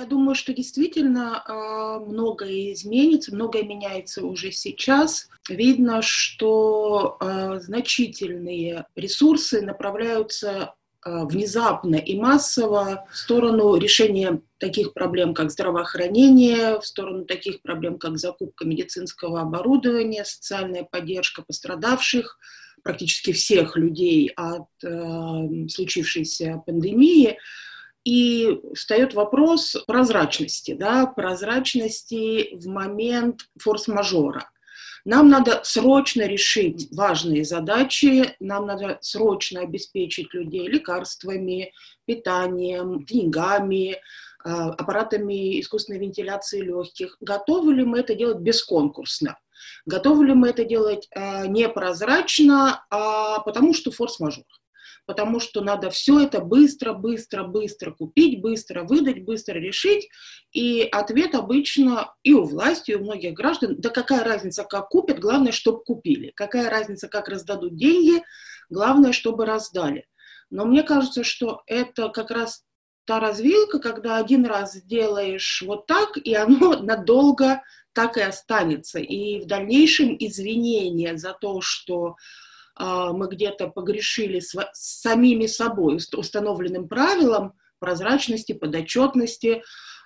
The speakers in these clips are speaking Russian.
Я думаю, что действительно э, многое изменится, многое меняется уже сейчас. Видно, что э, значительные ресурсы направляются э, внезапно и массово в сторону решения таких проблем, как здравоохранение, в сторону таких проблем, как закупка медицинского оборудования, социальная поддержка пострадавших, практически всех людей от э, случившейся пандемии. И встает вопрос прозрачности, да, прозрачности в момент форс-мажора. Нам надо срочно решить важные задачи, нам надо срочно обеспечить людей лекарствами, питанием, деньгами, а, аппаратами искусственной вентиляции легких. Готовы ли мы это делать бесконкурсно? Готовы ли мы это делать а, непрозрачно, а потому что форс-мажор? Потому что надо все это быстро, быстро, быстро купить, быстро выдать, быстро решить. И ответ обычно и у власти, и у многих граждан, да какая разница, как купят, главное, чтобы купили. Какая разница, как раздадут деньги, главное, чтобы раздали. Но мне кажется, что это как раз та развилка, когда один раз сделаешь вот так, и оно надолго так и останется. И в дальнейшем извинения за то, что мы где-то погрешили с, с самими собой, установленным правилам прозрачности, подотчетности,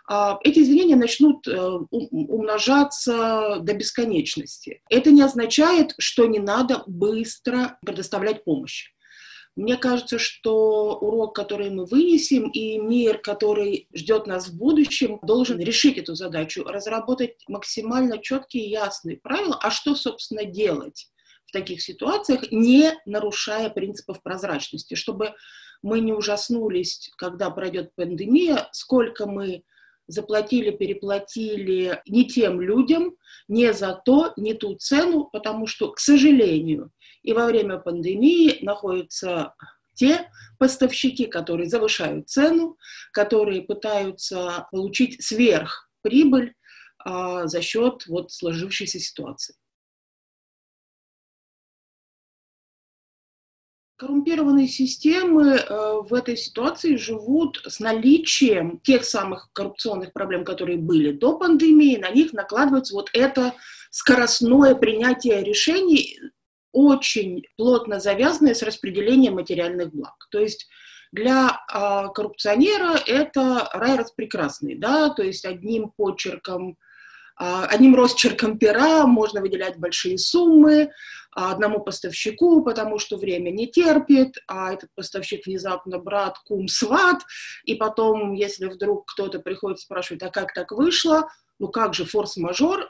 а, эти извинения начнут э, умножаться до бесконечности. Это не означает, что не надо быстро предоставлять помощь. Мне кажется, что урок, который мы вынесем, и мир, который ждет нас в будущем, должен решить эту задачу, разработать максимально четкие и ясные правила, а что, собственно, делать таких ситуациях, не нарушая принципов прозрачности, чтобы мы не ужаснулись, когда пройдет пандемия, сколько мы заплатили, переплатили не тем людям, не за то, не ту цену, потому что, к сожалению, и во время пандемии находятся те поставщики, которые завышают цену, которые пытаются получить сверхприбыль а, за счет вот сложившейся ситуации. Коррумпированные системы э, в этой ситуации живут с наличием тех самых коррупционных проблем, которые были до пандемии, на них накладывается вот это скоростное принятие решений, очень плотно завязанное с распределением материальных благ. То есть для э, коррупционера это рай распрекрасный, да, то есть одним почерком а, одним росчерком пера можно выделять большие суммы одному поставщику, потому что время не терпит, а этот поставщик внезапно брат, кум, сват, и потом, если вдруг кто-то приходит спрашивать, а как так вышло, ну как же форс-мажор,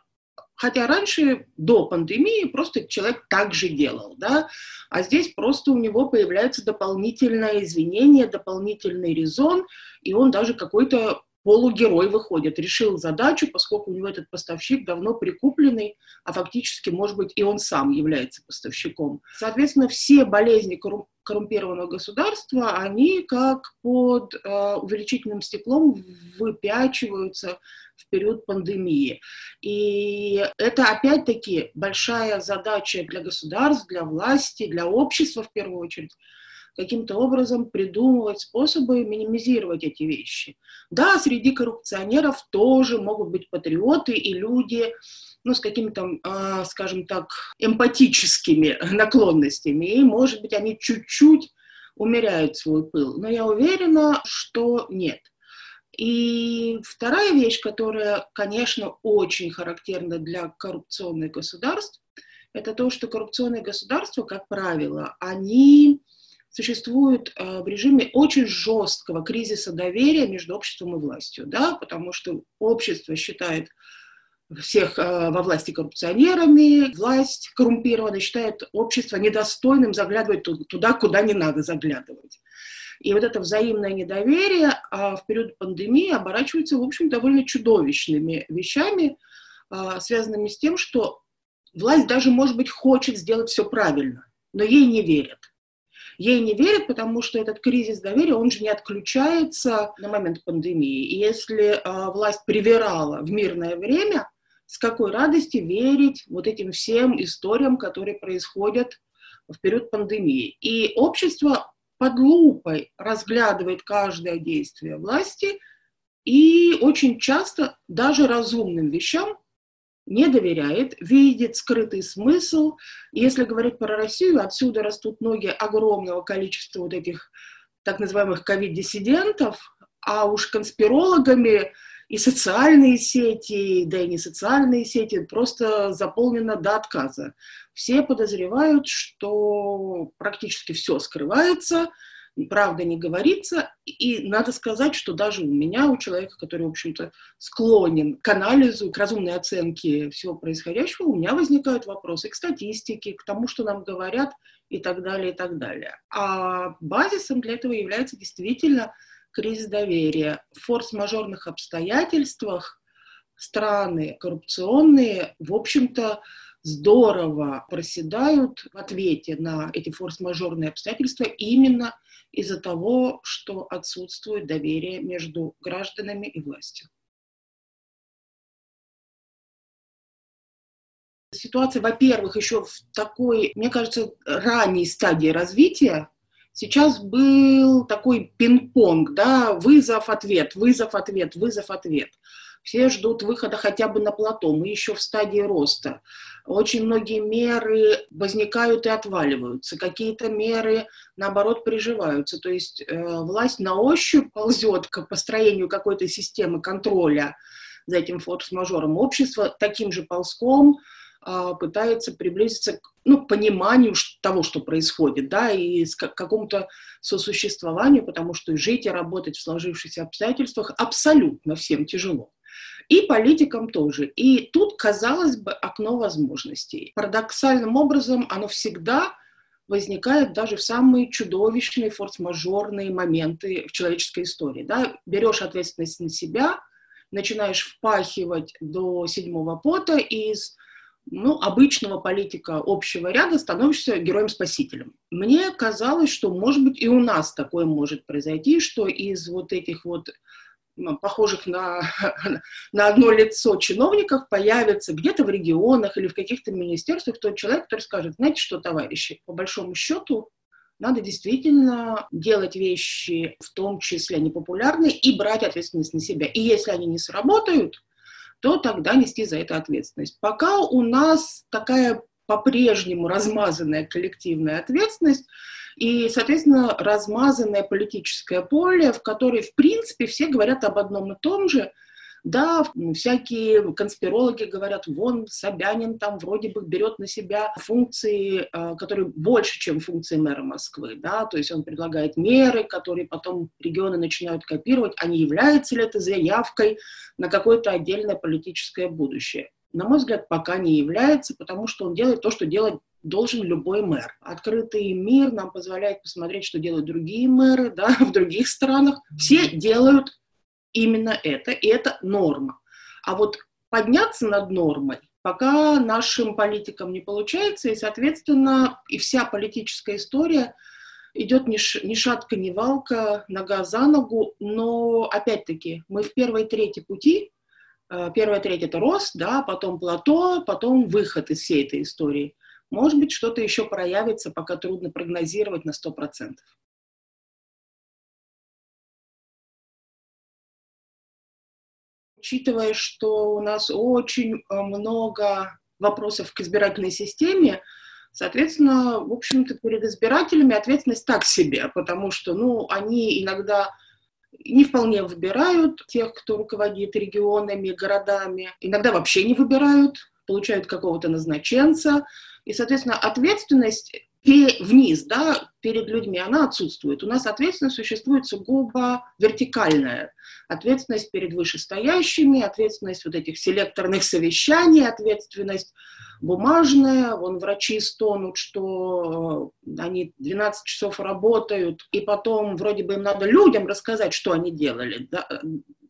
Хотя раньше, до пандемии, просто человек так же делал, да, а здесь просто у него появляется дополнительное извинение, дополнительный резон, и он даже какой-то полугерой выходит, решил задачу, поскольку у него этот поставщик давно прикупленный, а фактически, может быть, и он сам является поставщиком. Соответственно, все болезни коррумпированного государства, они как под э, увеличительным стеклом выпячиваются в период пандемии. И это, опять-таки, большая задача для государств, для власти, для общества в первую очередь, каким-то образом придумывать способы минимизировать эти вещи. Да, среди коррупционеров тоже могут быть патриоты и люди, ну, с какими-то, э, скажем так, эмпатическими наклонностями, и, может быть, они чуть-чуть умеряют свой пыл. Но я уверена, что нет. И вторая вещь, которая, конечно, очень характерна для коррупционных государств, это то, что коррупционные государства, как правило, они существует э, в режиме очень жесткого кризиса доверия между обществом и властью, да, потому что общество считает всех э, во власти коррупционерами, власть коррумпированная считает общество недостойным заглядывать туда, куда не надо заглядывать. И вот это взаимное недоверие а в период пандемии оборачивается, в общем, довольно чудовищными вещами, связанными с тем, что власть даже, может быть, хочет сделать все правильно, но ей не верят. Ей не верят, потому что этот кризис доверия, он же не отключается на момент пандемии. И если э, власть привирала в мирное время, с какой радости верить вот этим всем историям, которые происходят в период пандемии. И общество под лупой разглядывает каждое действие власти и очень часто даже разумным вещам не доверяет, видит скрытый смысл. Если говорить про Россию, отсюда растут ноги огромного количества вот этих так называемых ковид-диссидентов, а уж конспирологами и социальные сети, да и не социальные сети, просто заполнено до отказа. Все подозревают, что практически все скрывается, правда не говорится. И надо сказать, что даже у меня, у человека, который, в общем-то, склонен к анализу, к разумной оценке всего происходящего, у меня возникают вопросы к статистике, к тому, что нам говорят и так далее, и так далее. А базисом для этого является действительно кризис доверия. В форс-мажорных обстоятельствах страны коррупционные, в общем-то, здорово проседают в ответе на эти форс-мажорные обстоятельства именно из-за того, что отсутствует доверие между гражданами и властью. Ситуация, во-первых, еще в такой, мне кажется, ранней стадии развития. Сейчас был такой пинг-понг, да, вызов-ответ, вызов-ответ, вызов-ответ. Все ждут выхода хотя бы на плато, мы еще в стадии роста. Очень многие меры возникают и отваливаются, какие-то меры, наоборот, приживаются. То есть э, власть на ощупь ползет к построению какой-то системы контроля за этим форс-мажором. Общество таким же ползком э, пытается приблизиться к ну, пониманию того, что происходит, да, и к какому-то сосуществованию, потому что жить и работать в сложившихся обстоятельствах абсолютно всем тяжело. И политикам тоже. И тут, казалось бы, окно возможностей. Парадоксальным образом оно всегда возникает даже в самые чудовищные форс-мажорные моменты в человеческой истории. Да? Берешь ответственность на себя, начинаешь впахивать до седьмого пота, и из ну, обычного политика общего ряда становишься героем-спасителем. Мне казалось, что, может быть, и у нас такое может произойти, что из вот этих вот похожих на, на одно лицо чиновников появится где-то в регионах или в каких-то министерствах тот человек, который скажет, знаете что, товарищи, по большому счету надо действительно делать вещи, в том числе непопулярные, и брать ответственность на себя. И если они не сработают, то тогда нести за это ответственность. Пока у нас такая по-прежнему размазанная коллективная ответственность, и, соответственно, размазанное политическое поле, в которой, в принципе, все говорят об одном и том же. Да, всякие конспирологи говорят, вон Собянин там вроде бы берет на себя функции, а, которые больше, чем функции мэра Москвы, да, то есть он предлагает меры, которые потом регионы начинают копировать, а не является ли это заявкой на какое-то отдельное политическое будущее. На мой взгляд, пока не является, потому что он делает то, что делать должен любой мэр. Открытый мир нам позволяет посмотреть, что делают другие мэры да, в других странах. Все делают именно это, и это норма. А вот подняться над нормой пока нашим политикам не получается, и, соответственно, и вся политическая история идет ни, ш, ни шатка, ни валка, нога за ногу, но, опять-таки, мы в первой трети пути, первая треть – это рост, да, потом плато, потом выход из всей этой истории – может быть, что-то еще проявится, пока трудно прогнозировать на 100%. Учитывая, что у нас очень э, много вопросов к избирательной системе, соответственно, в общем-то, перед избирателями ответственность так себе, потому что, ну, они иногда не вполне выбирают тех, кто руководит регионами, городами, иногда вообще не выбирают, получают какого-то назначенца, и, соответственно, ответственность вниз, да, перед людьми, она отсутствует. У нас ответственность существует сугубо вертикальная. Ответственность перед вышестоящими, ответственность вот этих селекторных совещаний, ответственность бумажная. Вон врачи стонут, что они 12 часов работают, и потом вроде бы им надо людям рассказать, что они делали. Да?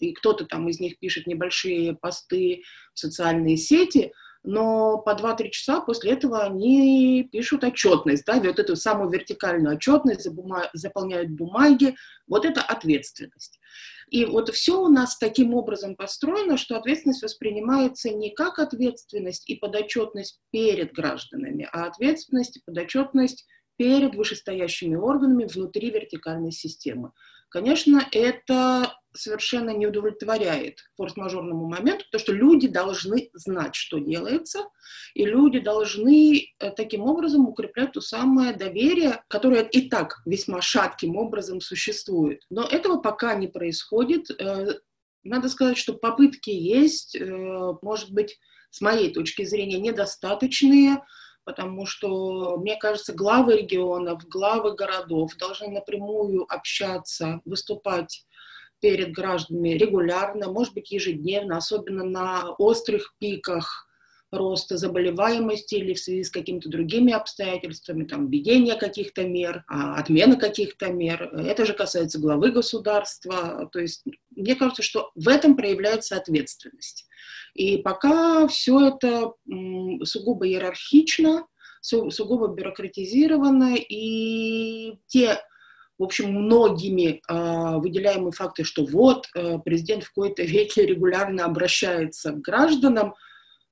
И кто-то там из них пишет небольшие посты в социальные сети – но по 2-3 часа после этого они пишут отчетность, да, вот эту самую вертикальную отчетность, заполняют бумаги, вот это ответственность. И вот все у нас таким образом построено, что ответственность воспринимается не как ответственность и подотчетность перед гражданами, а ответственность и подотчетность перед вышестоящими органами внутри вертикальной системы. Конечно, это совершенно не удовлетворяет форс-мажорному моменту, потому что люди должны знать, что делается, и люди должны э, таким образом укреплять то самое доверие, которое и так весьма шатким образом существует. Но этого пока не происходит. Э, надо сказать, что попытки есть, э, может быть, с моей точки зрения, недостаточные, потому что, мне кажется, главы регионов, главы городов должны напрямую общаться, выступать перед гражданами регулярно, может быть, ежедневно, особенно на острых пиках роста заболеваемости или в связи с какими-то другими обстоятельствами, там, введение каких-то мер, а, отмена каких-то мер. Это же касается главы государства. То есть мне кажется, что в этом проявляется ответственность. И пока все это сугубо иерархично, сугубо бюрократизировано, и те в общем, многими э, выделяемые факты, что вот э, президент в какой-то веке регулярно обращается к гражданам,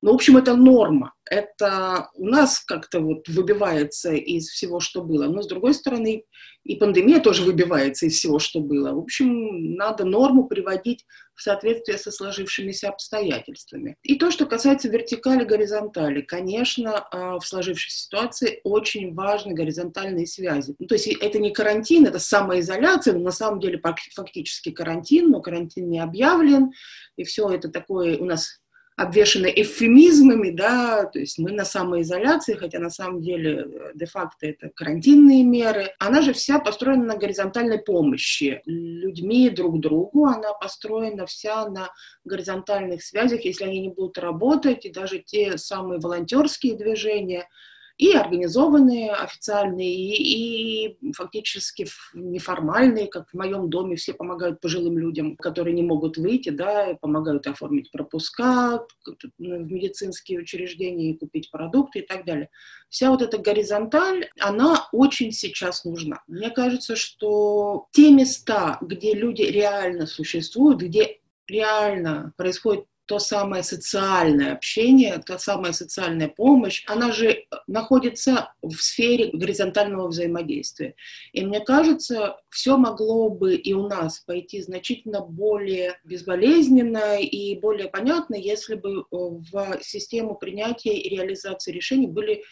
ну, в общем, это норма. Это у нас как-то вот выбивается из всего, что было. Но, с другой стороны, и пандемия тоже выбивается из всего, что было. В общем, надо норму приводить в соответствие со сложившимися обстоятельствами. И то, что касается вертикали, горизонтали, конечно, а, в сложившейся ситуации очень важны горизонтальные связи. Ну, то есть это не карантин, это самоизоляция, но на самом деле фактически карантин, но карантин не объявлен, и все это такое у нас обвешаны эвфемизмами, да, то есть мы на самоизоляции, хотя на самом деле э, де-факто это карантинные меры. Она же вся построена на горизонтальной помощи людьми друг другу, она построена вся на горизонтальных связях, если они не будут работать, и даже те самые волонтерские движения – и организованные официальные, и, и фактически неформальные, как в моем доме все помогают пожилым людям, которые не могут выйти, да, помогают оформить пропуска в медицинские учреждения и купить продукты и так далее. Вся вот эта горизонталь, она очень сейчас нужна. Мне кажется, что те места, где люди реально существуют, где реально происходит то самое социальное общение, та самая социальная помощь, она же находится в сфере горизонтального взаимодействия. И мне кажется, все могло бы и у нас пойти значительно более безболезненно и более понятно, если бы э, в систему принятия и реализации решений были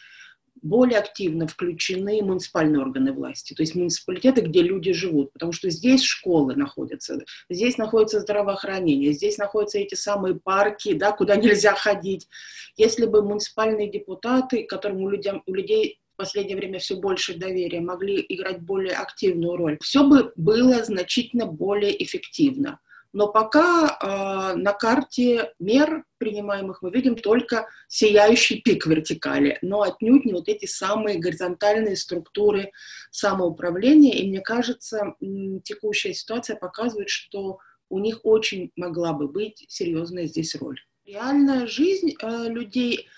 более активно включены муниципальные органы власти, то есть муниципалитеты, где люди живут, потому что здесь школы находятся, здесь находится здравоохранение, здесь находятся эти самые парки, да, куда нельзя ходить. Если бы муниципальные депутаты, которым у, людям, у людей в последнее время все больше доверия, могли играть более активную роль, все бы было значительно более эффективно. Но пока э, на карте мер принимаемых мы видим только сияющий пик вертикали, но отнюдь не вот эти самые горизонтальные структуры самоуправления. И мне кажется, текущая ситуация показывает, что у них очень могла бы быть серьезная здесь роль. Реальная жизнь э, людей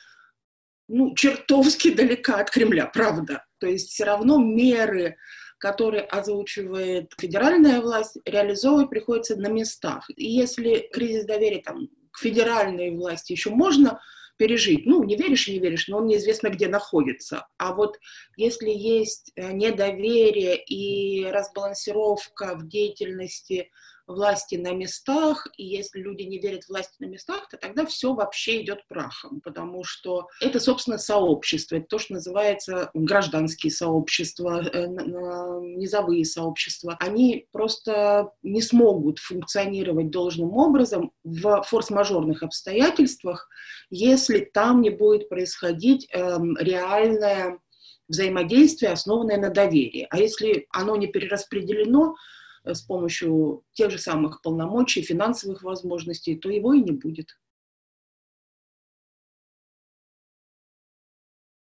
ну, чертовски далека от Кремля, правда. То есть все равно меры который озвучивает федеральная власть, реализовывать приходится на местах. И если кризис доверия там, к федеральной власти еще можно пережить, ну, не веришь и не веришь, но он неизвестно где находится. А вот если есть э, недоверие и разбалансировка в деятельности власти на местах, и если люди не верят власти на местах, то тогда все вообще идет прахом, потому что это, собственно, сообщество, это то, что называется гражданские сообщества, э, низовые сообщества. Они просто не смогут функционировать должным образом в форс-мажорных обстоятельствах, если там не будет происходить эм, реальное взаимодействие, основанное на доверии. А если оно не перераспределено, с помощью тех же самых полномочий, финансовых возможностей, то его и не будет.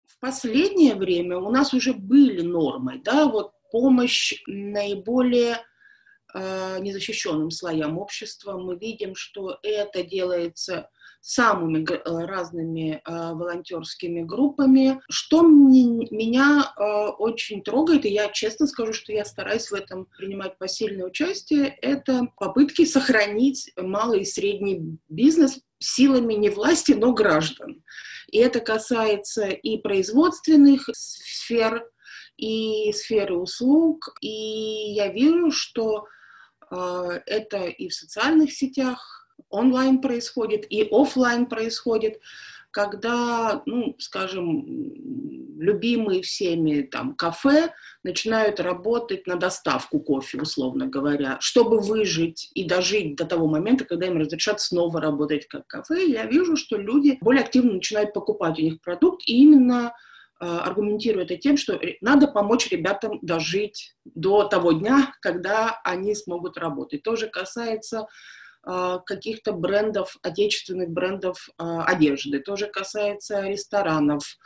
В последнее время у нас уже были нормы, да, вот помощь наиболее э, незащищенным слоям общества. Мы видим, что это делается самыми э, разными э, волонтерскими группами. Что мне, меня э, очень трогает, и я честно скажу, что я стараюсь в этом принимать посильное участие, это попытки сохранить малый и средний бизнес силами не власти, но граждан. И это касается и производственных сфер, и сферы услуг. И я вижу, что это и в социальных сетях онлайн происходит, и офлайн происходит когда, ну, скажем, любимые всеми там кафе начинают работать на доставку кофе, условно говоря, чтобы выжить и дожить до того момента, когда им разрешат снова работать как кафе, я вижу, что люди более активно начинают покупать у них продукт, и именно э, аргументирую это тем, что надо помочь ребятам дожить до того дня, когда они смогут работать. Тоже касается каких-то брендов, отечественных брендов а, одежды. Тоже касается ресторанов.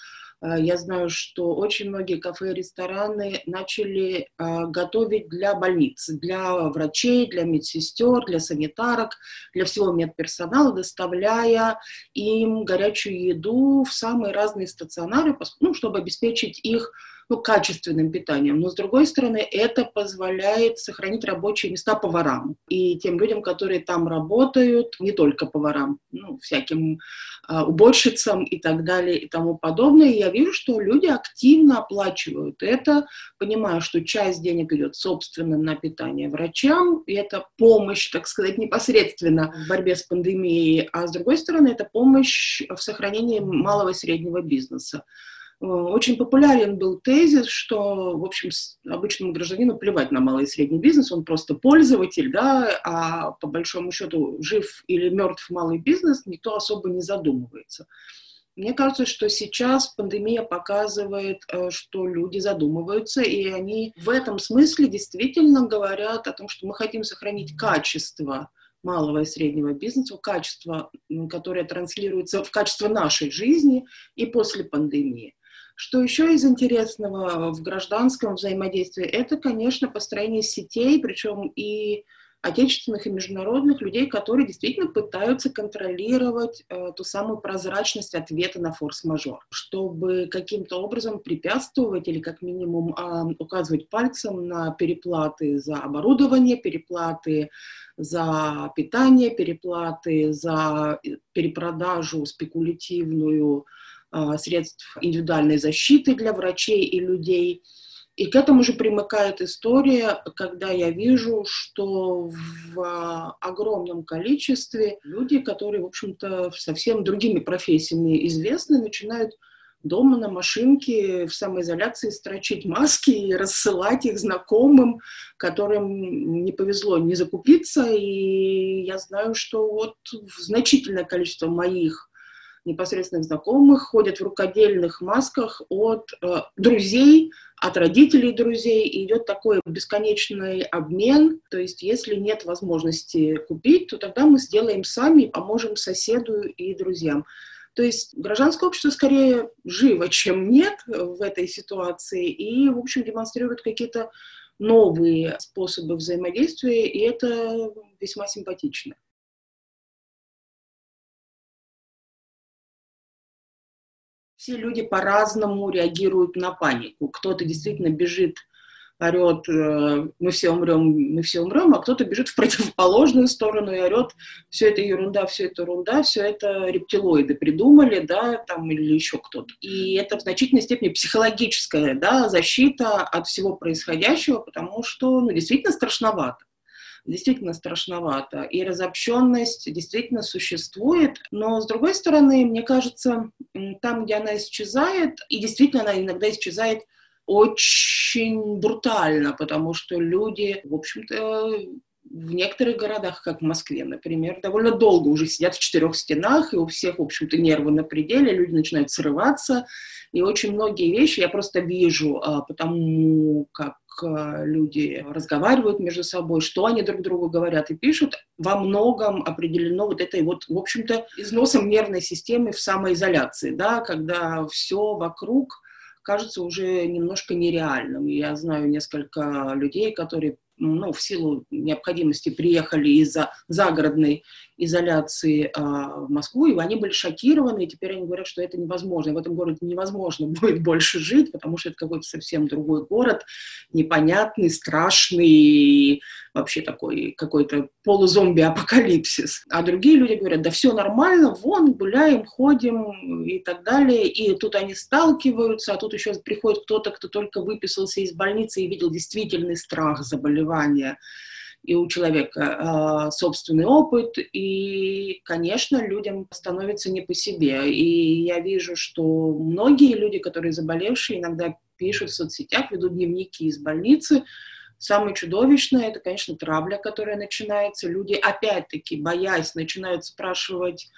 А, я знаю, что очень многие кафе и рестораны начали готовить для больниц, для врачей, для медсестер, для санитарок, для всего медперсонала, доставляя им горячую еду в самые разные стационары, ну, чтобы обеспечить их ну, качественным питанием. Но, с другой стороны, это позволяет сохранить рабочие места поварам и тем людям, которые там работают, не только поварам, ну, всяким а, уборщицам и так далее и тому подобное. И я вижу, что люди активно оплачивают это, понимая, что часть денег идет, собственно, на питание врачам, и это помощь, так сказать, непосредственно в борьбе с пандемией, а с другой стороны, это помощь в сохранении малого и среднего бизнеса. Э, очень популярен был тезис, что, в общем, обычному гражданину плевать на малый и средний бизнес, он просто пользователь, да, а по большому счету жив или мертв малый бизнес, никто особо не задумывается. Мне кажется, что сейчас пандемия показывает, э, что люди задумываются, и они в этом смысле действительно говорят о том, что мы хотим сохранить качество малого и среднего бизнеса, качество, которое транслируется в качество нашей жизни и после пандемии. Что еще из интересного в гражданском взаимодействии, это, конечно, построение сетей, причем и отечественных и международных людей, которые действительно пытаются контролировать э, ту самую прозрачность ответа на форс-мажор, чтобы каким-то образом препятствовать или как минимум э, указывать пальцем на переплаты за оборудование, переплаты за питание, переплаты за э, перепродажу спекулятивную средств индивидуальной защиты для врачей и людей. И к этому же примыкает история, когда я вижу, что в огромном количестве люди, которые, в общем-то, совсем другими профессиями известны, начинают дома на машинке в самоизоляции строчить маски и рассылать их знакомым, которым не повезло не закупиться. И я знаю, что вот значительное количество моих непосредственных знакомых ходят в рукодельных масках от э, друзей, от родителей друзей, и идет такой бесконечный обмен. То есть, если нет возможности купить, то тогда мы сделаем сами, поможем соседу и друзьям. То есть гражданское общество скорее живо, чем нет в этой ситуации, и, в общем, демонстрирует какие-то новые способы взаимодействия, и это весьма симпатично. Все люди по-разному реагируют на панику. Кто-то действительно бежит, орет, э, мы все умрем, мы все умрем, а кто-то бежит в противоположную сторону и орет, все это ерунда, все это ерунда, все это рептилоиды придумали, да, там, или еще кто-то. И это в значительной степени психологическая, да, защита от всего происходящего, потому что, ну, действительно страшновато действительно страшновато. И разобщенность действительно существует. Но, с другой стороны, мне кажется, там, где она исчезает, и действительно она иногда исчезает очень брутально, потому что люди, в общем-то, в некоторых городах, как в Москве, например, довольно долго уже сидят в четырех стенах, и у всех, в общем-то, нервы на пределе, люди начинают срываться, и очень многие вещи я просто вижу, а, потому как а, люди разговаривают между собой, что они друг другу говорят и пишут, во многом определено вот этой вот, в общем-то, износом нервной системы в самоизоляции, да, когда все вокруг кажется уже немножко нереальным. Я знаю несколько людей, которые ну, в силу необходимости приехали из-за загородной изоляции э, в Москву, и они были шокированы, и теперь они говорят, что это невозможно. В этом городе невозможно будет больше жить, потому что это какой-то совсем другой город, непонятный, страшный, вообще такой какой-то полузомби-апокалипсис. А другие люди говорят, да все нормально, вон, гуляем, ходим и так далее. И тут они сталкиваются, а тут еще приходит кто-то, кто только выписался из больницы и видел действительный страх заболевания и у человека э, собственный опыт, и, конечно, людям становится не по себе. И я вижу, что многие люди, которые заболевшие, иногда пишут в соцсетях, ведут дневники из больницы. Самое чудовищное – это, конечно, травля, которая начинается. Люди, опять-таки, боясь, начинают спрашивать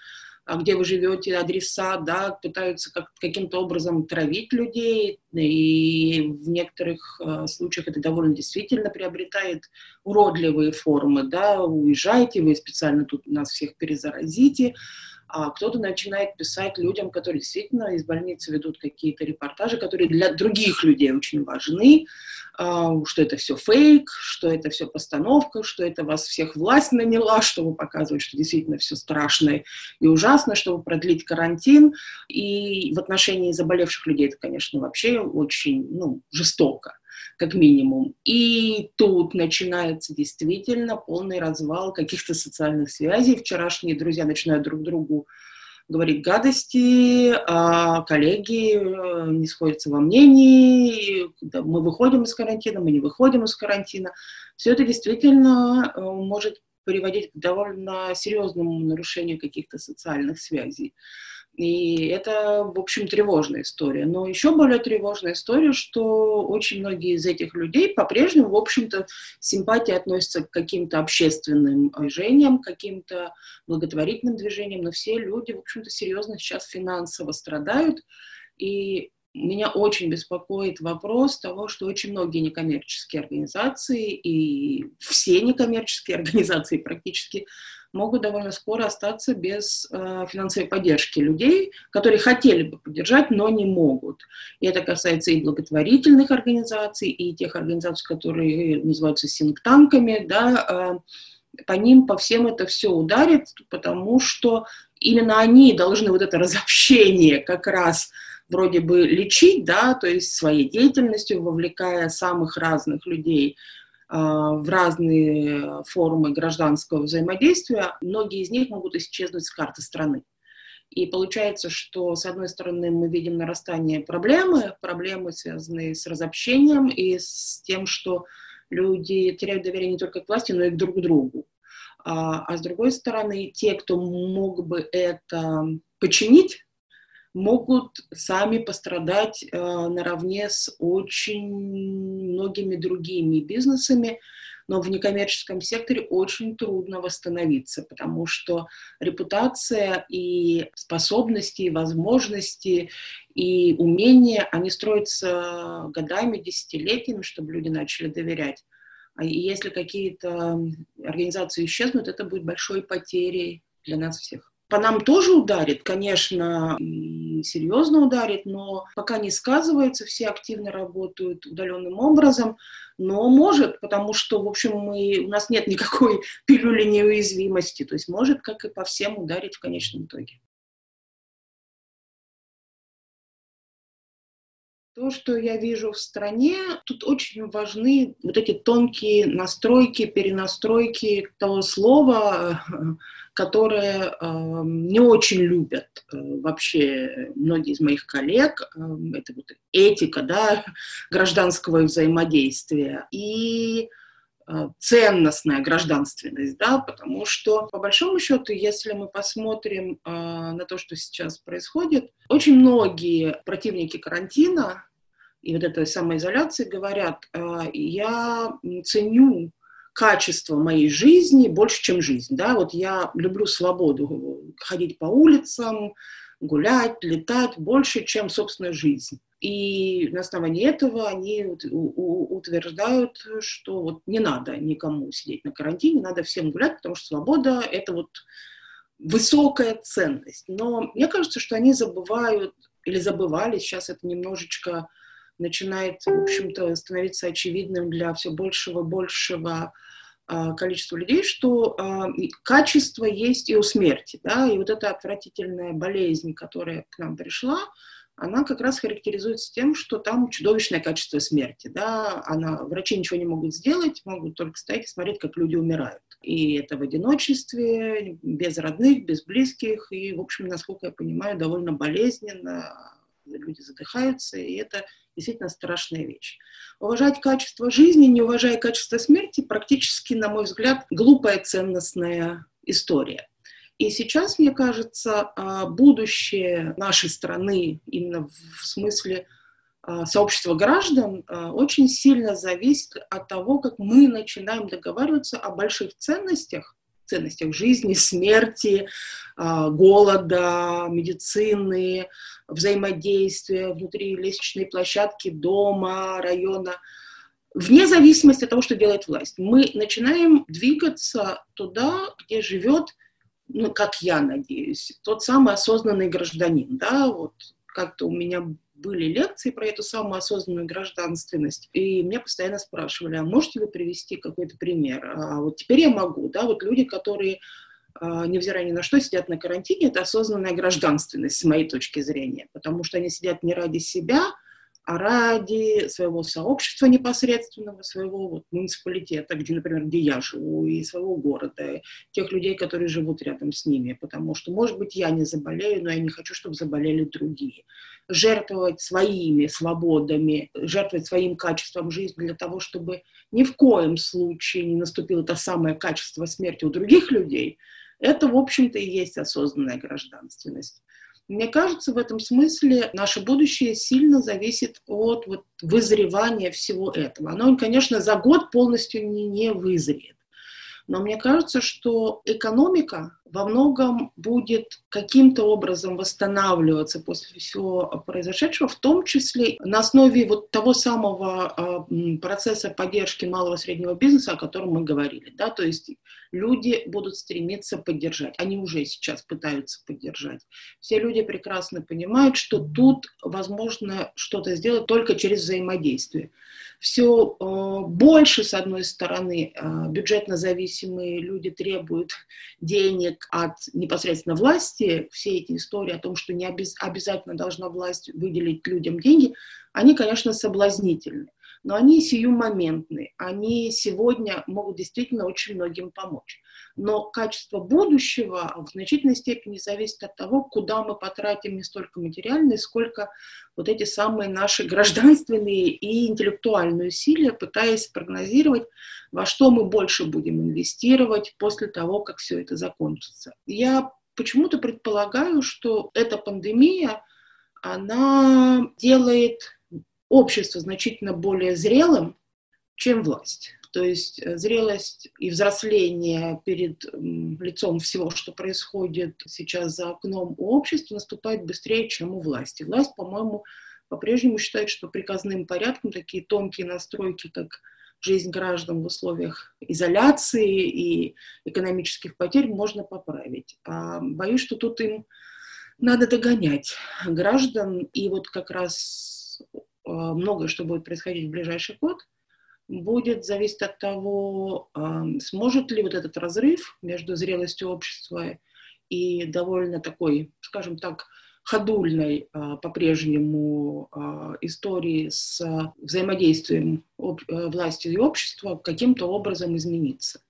где вы живете, адреса, да, пытаются как, каким-то образом травить людей, и в некоторых э, случаях это довольно действительно приобретает уродливые формы, да, уезжайте, вы специально тут нас всех перезаразите, а кто-то начинает писать людям, которые действительно из больницы ведут какие-то репортажи, которые для других людей очень важны, а, что это все фейк, что это все постановка, что это вас всех власть наняла, чтобы показывать, что действительно все страшно и ужасно, чтобы продлить карантин. И в отношении заболевших людей это, конечно, вообще очень ну, жестоко как минимум. И тут начинается действительно полный развал каких-то социальных связей. Вчерашние друзья начинают друг другу говорить гадости, а коллеги э, не сходятся во мнении, мы выходим из карантина, мы не выходим из карантина. Все это действительно э, может приводить к довольно серьезному нарушению каких-то социальных связей. И это, в общем, тревожная история. Но еще более тревожная история, что очень многие из этих людей по-прежнему, в общем-то, симпатии относятся к каким-то общественным движениям, к каким-то благотворительным движениям, но все люди, в общем-то, серьезно сейчас финансово страдают. И меня очень беспокоит вопрос того, что очень многие некоммерческие организации и все некоммерческие организации практически могут довольно скоро остаться без э, финансовой поддержки людей, которые хотели бы поддержать, но не могут. И это касается и благотворительных организаций, и тех организаций, которые называются синктанками, да, э, по ним, по всем это все ударит, потому что именно они должны вот это разобщение как раз вроде бы лечить, да, то есть своей деятельностью, вовлекая самых разных людей в разные формы гражданского взаимодействия, многие из них могут исчезнуть с карты страны. И получается, что, с одной стороны, мы видим нарастание проблемы, проблемы, связанные с разобщением и с тем, что люди теряют доверие не только к власти, но и к друг другу. А, а с другой стороны, те, кто мог бы это починить, могут сами пострадать э, наравне с очень многими другими бизнесами, но в некоммерческом секторе очень трудно восстановиться, потому что репутация и способности, и возможности, и умения, они строятся годами, десятилетиями, чтобы люди начали доверять. А если какие-то организации исчезнут, это будет большой потерей для нас всех. По нам тоже ударит, конечно, серьезно ударит, но пока не сказывается, все активно работают удаленным образом, но может, потому что, в общем, мы, у нас нет никакой пилюли неуязвимости, то есть может, как и по всем, ударить в конечном итоге. То, что я вижу в стране, тут очень важны вот эти тонкие настройки, перенастройки того слова, которое э, не очень любят э, вообще многие из моих коллег. Э, это вот этика да, гражданского взаимодействия. И ценностная гражданственность, да, потому что, по большому счету, если мы посмотрим э, на то, что сейчас происходит, очень многие противники карантина и вот этой самоизоляции говорят, э, я ценю качество моей жизни больше, чем жизнь. Да? Вот я люблю свободу, ходить по улицам, гулять, летать больше, чем, собственно, жизнь. И на основании этого они утверждают, что вот не надо никому сидеть на карантине, надо всем гулять, потому что свобода — это вот высокая ценность. Но мне кажется, что они забывают или забывали, сейчас это немножечко начинает, в общем-то, становиться очевидным для все большего большего а, людей, что а, качество есть и у смерти, да, и вот эта отвратительная болезнь, которая к нам пришла, она как раз характеризуется тем, что там чудовищное качество смерти, да, она, врачи ничего не могут сделать, могут только стоять и смотреть, как люди умирают. И это в одиночестве, без родных, без близких, и, в общем, насколько я понимаю, довольно болезненно, люди задыхаются, и это действительно страшная вещь. Уважать качество жизни, не уважая качество смерти, практически, на мой взгляд, глупая ценностная история. И сейчас, мне кажется, а, будущее нашей страны, именно в смысле а, сообщества граждан, а, очень сильно зависит от того, как мы начинаем договариваться о больших ценностях, ценностях жизни, смерти, голода, медицины, взаимодействия внутри лестничной площадки, дома, района, вне зависимости от того, что делает власть. Мы начинаем двигаться туда, где живет ну, как я надеюсь, тот самый осознанный гражданин, да, вот как-то у меня были лекции про эту самую осознанную гражданственность, и меня постоянно спрашивали, а можете вы привести какой-то пример? А вот теперь я могу, да, вот люди, которые а, невзирая ни на что, сидят на карантине, это осознанная гражданственность, с моей точки зрения, потому что они сидят не ради себя, а ради своего сообщества непосредственного, своего вот муниципалитета, где, например, где я живу, и своего города, тех людей, которые живут рядом с ними, потому что, может быть, я не заболею, но я не хочу, чтобы заболели другие. Жертвовать своими свободами, жертвовать своим качеством жизни для того, чтобы ни в коем случае не наступило это самое качество смерти у других людей, это, в общем-то, и есть осознанная гражданственность. Мне кажется, в этом смысле наше будущее сильно зависит от вот, вызревания всего этого. Оно, конечно, за год полностью не, не вызреет. Но мне кажется, что экономика во многом будет каким-то образом восстанавливаться после всего произошедшего, в том числе на основе вот того самого а, процесса поддержки малого и среднего бизнеса, о котором мы говорили. Да? То есть люди будут стремиться поддержать. Они уже сейчас пытаются поддержать. Все люди прекрасно понимают, что тут возможно что-то сделать только через взаимодействие. Все э, больше, с одной стороны, э, бюджетно зависимые люди требуют денег от непосредственно власти. Все эти истории о том, что не обез обязательно должна власть выделить людям деньги, они, конечно, соблазнительны но они сиюмоментны, они сегодня могут действительно очень многим помочь. Но качество будущего в значительной степени зависит от того, куда мы потратим не столько материальные, сколько вот эти самые наши гражданственные и интеллектуальные усилия, пытаясь прогнозировать, во что мы больше будем инвестировать после того, как все это закончится. Я почему-то предполагаю, что эта пандемия, она делает общество значительно более зрелым, чем власть. То есть э, зрелость и взросление перед лицом всего, что происходит сейчас за окном у общества, наступает быстрее, чем у власти. Власть, по-моему, по-прежнему считает, что приказным порядком такие тонкие настройки, как жизнь граждан в условиях изоляции и экономических потерь можно поправить. А боюсь, что тут им надо догонять граждан. И вот как раз а, многое, что будет происходить в ближайший год, будет зависеть от того, а, сможет ли вот этот разрыв между зрелостью общества и довольно такой, скажем так, ходульной а, по-прежнему истории с взаимодействием власти и общества каким-то образом измениться.